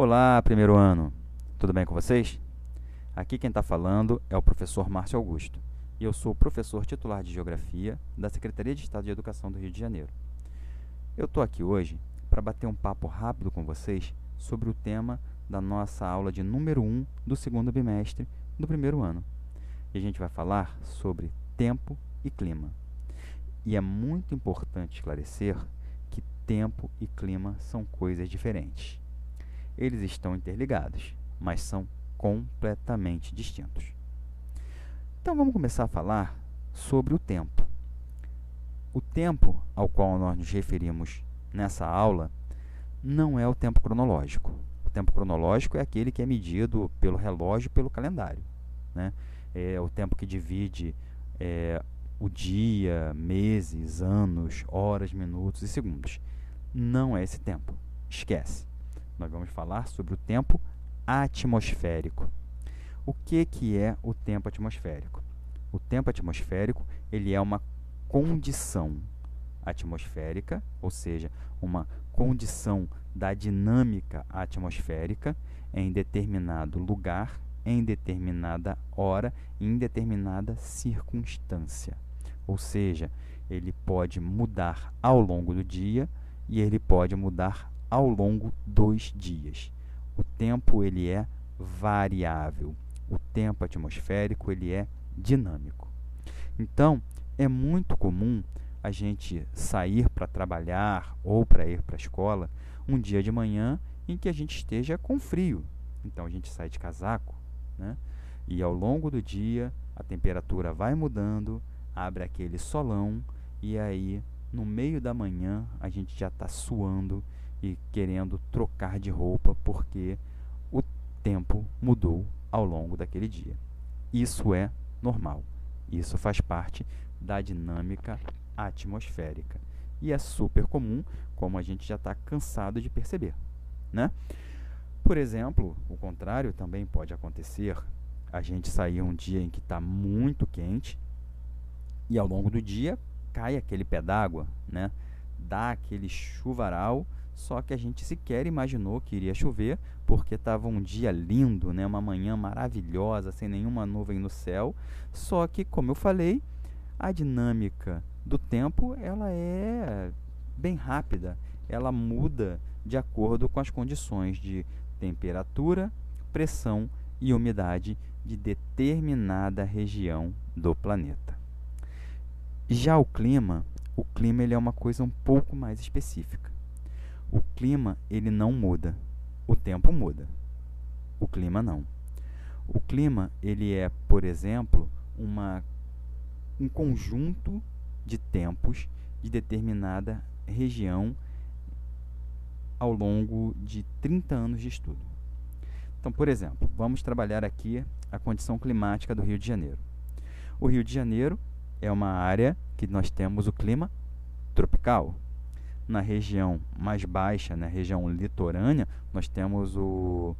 Olá, primeiro ano. Tudo bem com vocês? Aqui quem está falando é o professor Márcio Augusto e eu sou professor titular de Geografia da Secretaria de Estado de Educação do Rio de Janeiro. Eu estou aqui hoje para bater um papo rápido com vocês sobre o tema da nossa aula de número 1 do segundo bimestre do primeiro ano. E a gente vai falar sobre tempo e clima. E é muito importante esclarecer que tempo e clima são coisas diferentes. Eles estão interligados, mas são completamente distintos. Então vamos começar a falar sobre o tempo. O tempo ao qual nós nos referimos nessa aula não é o tempo cronológico. O tempo cronológico é aquele que é medido pelo relógio pelo calendário. Né? É o tempo que divide é, o dia, meses, anos, horas, minutos e segundos. Não é esse tempo. Esquece. Nós vamos falar sobre o tempo atmosférico. O que, que é o tempo atmosférico? O tempo atmosférico ele é uma condição atmosférica, ou seja, uma condição da dinâmica atmosférica em determinado lugar, em determinada hora, em determinada circunstância. Ou seja, ele pode mudar ao longo do dia e ele pode mudar ao longo dos dias. O tempo ele é variável. O tempo atmosférico ele é dinâmico. Então, é muito comum a gente sair para trabalhar ou para ir para a escola um dia de manhã em que a gente esteja com frio. Então a gente sai de casaco, né? E ao longo do dia a temperatura vai mudando, abre aquele solão e aí no meio da manhã a gente já está suando e querendo trocar de roupa porque o tempo mudou ao longo daquele dia. Isso é normal. Isso faz parte da dinâmica atmosférica. E é super comum, como a gente já está cansado de perceber. Né? Por exemplo, o contrário também pode acontecer. A gente sair um dia em que está muito quente e ao longo do dia cai aquele pé d'água, né? Dá aquele chuvaral, só que a gente sequer imaginou que iria chover, porque estava um dia lindo, né? uma manhã maravilhosa, sem nenhuma nuvem no céu. Só que, como eu falei, a dinâmica do tempo ela é bem rápida, ela muda de acordo com as condições de temperatura, pressão e umidade de determinada região do planeta. Já o clima, o clima ele é uma coisa um pouco mais específica. O clima ele não muda, o tempo muda. O clima não. O clima ele é, por exemplo, uma, um conjunto de tempos de determinada região ao longo de 30 anos de estudo. Então, por exemplo, vamos trabalhar aqui a condição climática do Rio de Janeiro. O Rio de Janeiro é uma área que nós temos o clima tropical. Na região mais baixa, na região litorânea, nós temos o,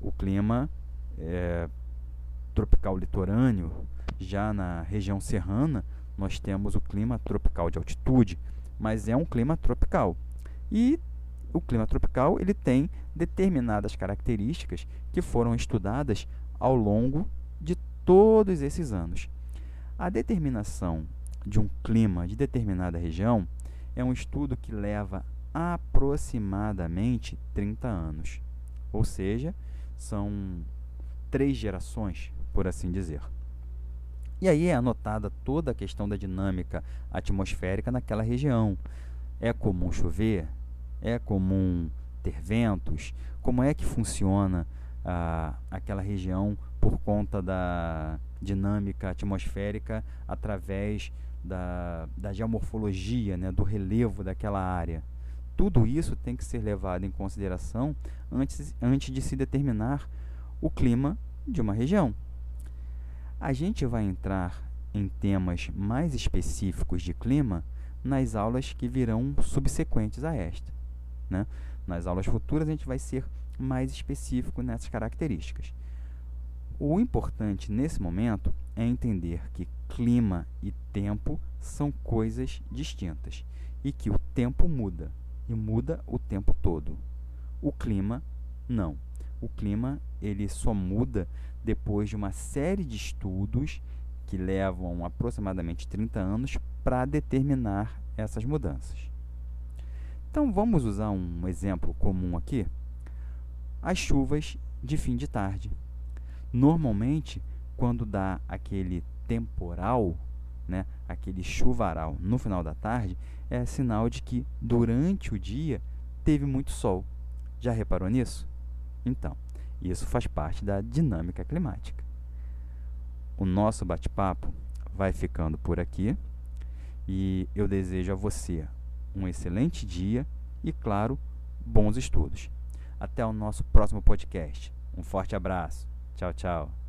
o clima é, tropical litorâneo. Já na região serrana, nós temos o clima tropical de altitude, mas é um clima tropical. E o clima tropical ele tem determinadas características que foram estudadas ao longo de todos esses anos. A determinação de um clima de determinada região é um estudo que leva aproximadamente 30 anos. Ou seja, são três gerações, por assim dizer. E aí é anotada toda a questão da dinâmica atmosférica naquela região. É comum chover? É comum ter ventos? Como é que funciona ah, aquela região por conta da dinâmica atmosférica através da, da geomorfologia, né, do relevo daquela área. Tudo isso tem que ser levado em consideração antes, antes de se determinar o clima de uma região. A gente vai entrar em temas mais específicos de clima nas aulas que virão subsequentes a esta. Né? Nas aulas futuras, a gente vai ser mais específico nessas características. O importante nesse momento é entender que clima e tempo são coisas distintas e que o tempo muda e muda o tempo todo. O clima Não. O clima ele só muda depois de uma série de estudos que levam aproximadamente 30 anos para determinar essas mudanças. Então vamos usar um exemplo comum aqui: as chuvas de fim de tarde. Normalmente, quando dá aquele temporal, né, aquele chuvaral no final da tarde, é sinal de que durante o dia teve muito sol. Já reparou nisso? Então, isso faz parte da dinâmica climática. O nosso bate-papo vai ficando por aqui e eu desejo a você um excelente dia e, claro, bons estudos. Até o nosso próximo podcast. Um forte abraço. Tchau, tchau.